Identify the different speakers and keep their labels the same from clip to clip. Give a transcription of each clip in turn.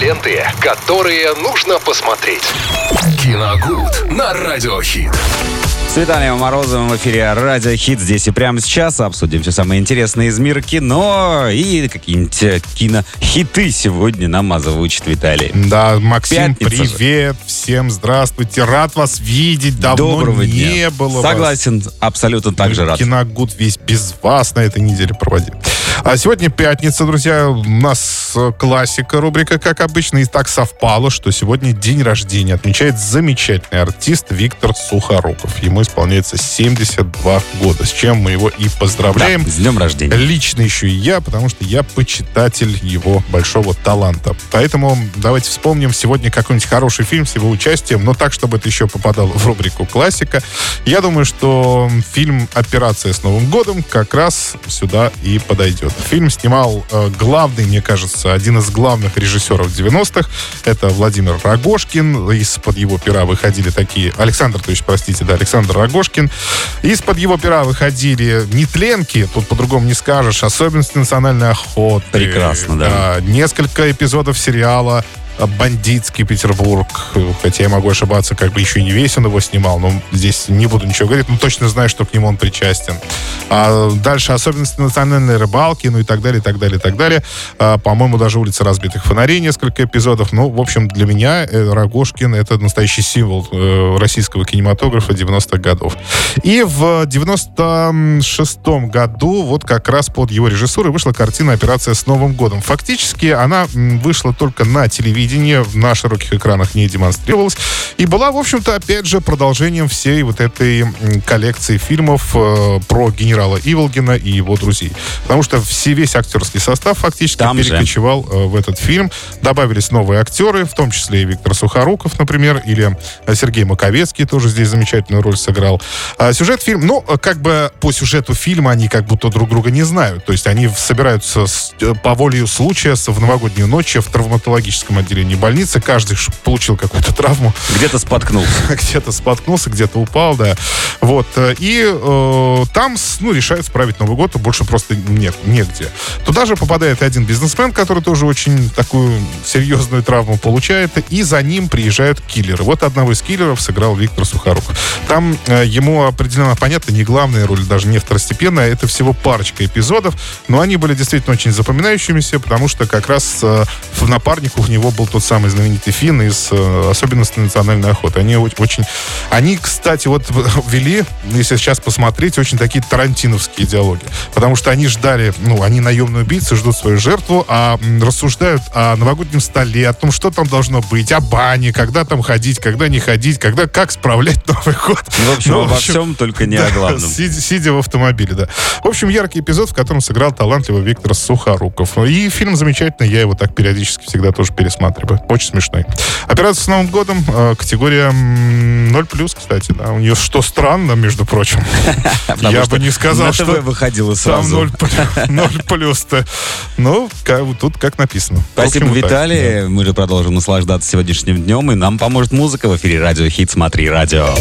Speaker 1: Ленты, которые нужно посмотреть. Киногуд на Радиохит.
Speaker 2: С Виталием Морозовым в эфире Радио Хит. Здесь и прямо сейчас обсудим все самое интересное из мира кино и какие-нибудь э, кинохиты сегодня нам озвучит Виталий.
Speaker 3: Да, Максим,
Speaker 2: Пятница же.
Speaker 3: привет, всем здравствуйте, рад вас видеть, давно
Speaker 2: Доброго
Speaker 3: не
Speaker 2: дня.
Speaker 3: было вас.
Speaker 2: Согласен, абсолютно так же рад.
Speaker 3: Киногуд весь без вас на этой неделе проводил. А сегодня пятница, друзья. У нас э, классика рубрика, как обычно. И так совпало, что сегодня день рождения отмечает замечательный артист Виктор Сухоруков. Ему исполняется 72 года, с чем мы его и
Speaker 2: Да,
Speaker 3: поздравляем.
Speaker 2: с днем рождения.
Speaker 3: Лично еще и я, потому что я почитатель его большого таланта. Поэтому давайте вспомним сегодня какой-нибудь хороший фильм с его участием, но так, чтобы это еще попадало в рубрику классика. Я думаю, что фильм «Операция с Новым годом» как раз сюда и подойдет. Фильм снимал э, главный, мне кажется, один из главных режиссеров 90-х. Это Владимир Рогошкин. Из-под его пера выходили такие... Александр, то есть, простите, да, Александр Рогошкин. Из-под его пера выходили нетленки, тут по-другому не скажешь, особенности национальной охоты.
Speaker 2: Прекрасно, да.
Speaker 3: Несколько эпизодов сериала «Бандитский Петербург». Хотя я могу ошибаться, как бы еще и не весь он его снимал, но здесь не буду ничего говорить, но точно знаю, что к нему он причастен. А дальше особенности национальной рыбалки, ну и так далее, и так далее, и так далее. А, по-моему, даже «Улица разбитых фонарей» несколько эпизодов. Ну, в общем, для меня э, Рогошкин — это настоящий символ э, российского кинематографа 90-х годов. И в 96-м году вот как раз под его режиссурой вышла картина «Операция с Новым годом». Фактически она вышла только на телевидении, на широких экранах не демонстрировалась. И была, в общем-то, опять же, продолжением всей вот этой коллекции фильмов э, про генерала Иволгина и его друзей. Потому что все, весь актерский состав фактически
Speaker 2: Там же.
Speaker 3: перекочевал э, в этот фильм. Добавились новые актеры, в том числе и Виктор Сухоруков, например, или э, Сергей Маковецкий тоже здесь замечательную роль сыграл. А сюжет фильма, ну, э, как бы по сюжету фильма они как будто друг друга не знают. То есть они собираются с- по воле случая в новогоднюю ночь в травматологическом отделении больницы. Каждый получил какую-то травму
Speaker 2: Где-то споткнулся.
Speaker 3: где-то споткнулся, где-то упал, да. Вот. И э, там, с- ну, решают справить Новый год, и больше просто нет, негде. Туда же попадает один бизнесмен, который тоже очень такую серьезную травму получает, и за ним приезжают киллеры. Вот одного из киллеров сыграл Виктор Сухоруков. Там э, ему определенно, понятно, не главная роль, даже не второстепенная, это всего парочка эпизодов, но они были действительно очень запоминающимися, потому что как раз э, в напарнику у него был тот самый знаменитый Финн из э, особенностей национальной охоты. Они очень... Они, кстати, вот ввели, если сейчас посмотреть, очень такие тарантиновские диалоги. Потому что они ждали, ну, они наемные убийцы, ждут свою жертву, а рассуждают о новогоднем столе, о том, что там должно быть, о бане, когда там ходить, когда не ходить, когда, как справлять Новый год.
Speaker 2: В общем,
Speaker 3: Ну,
Speaker 2: обо всем, только не о
Speaker 3: да,
Speaker 2: главном.
Speaker 3: Сидя, сидя в автомобиле, да. В общем, яркий эпизод, в котором сыграл талантливый Виктор Сухоруков. И фильм замечательный, я его так периодически всегда тоже пересматриваю. Очень смешной. Операция с Новым годом, э, категория м, 0+, кстати, да. У нее что странно, между прочим. Я бы не сказал,
Speaker 2: на
Speaker 3: что
Speaker 2: ТВ выходило
Speaker 3: там
Speaker 2: сразу.
Speaker 3: 0, 0 плюс-то. Ну, как, вот тут как написано.
Speaker 2: Спасибо,
Speaker 3: общем, так,
Speaker 2: Виталий. Мы же продолжим наслаждаться сегодняшним днем, и нам поможет музыка в эфире Радио Хит. Смотри, радио.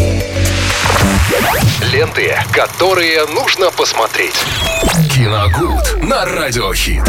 Speaker 1: Ленты, которые нужно посмотреть. Киногуд на Радиохит.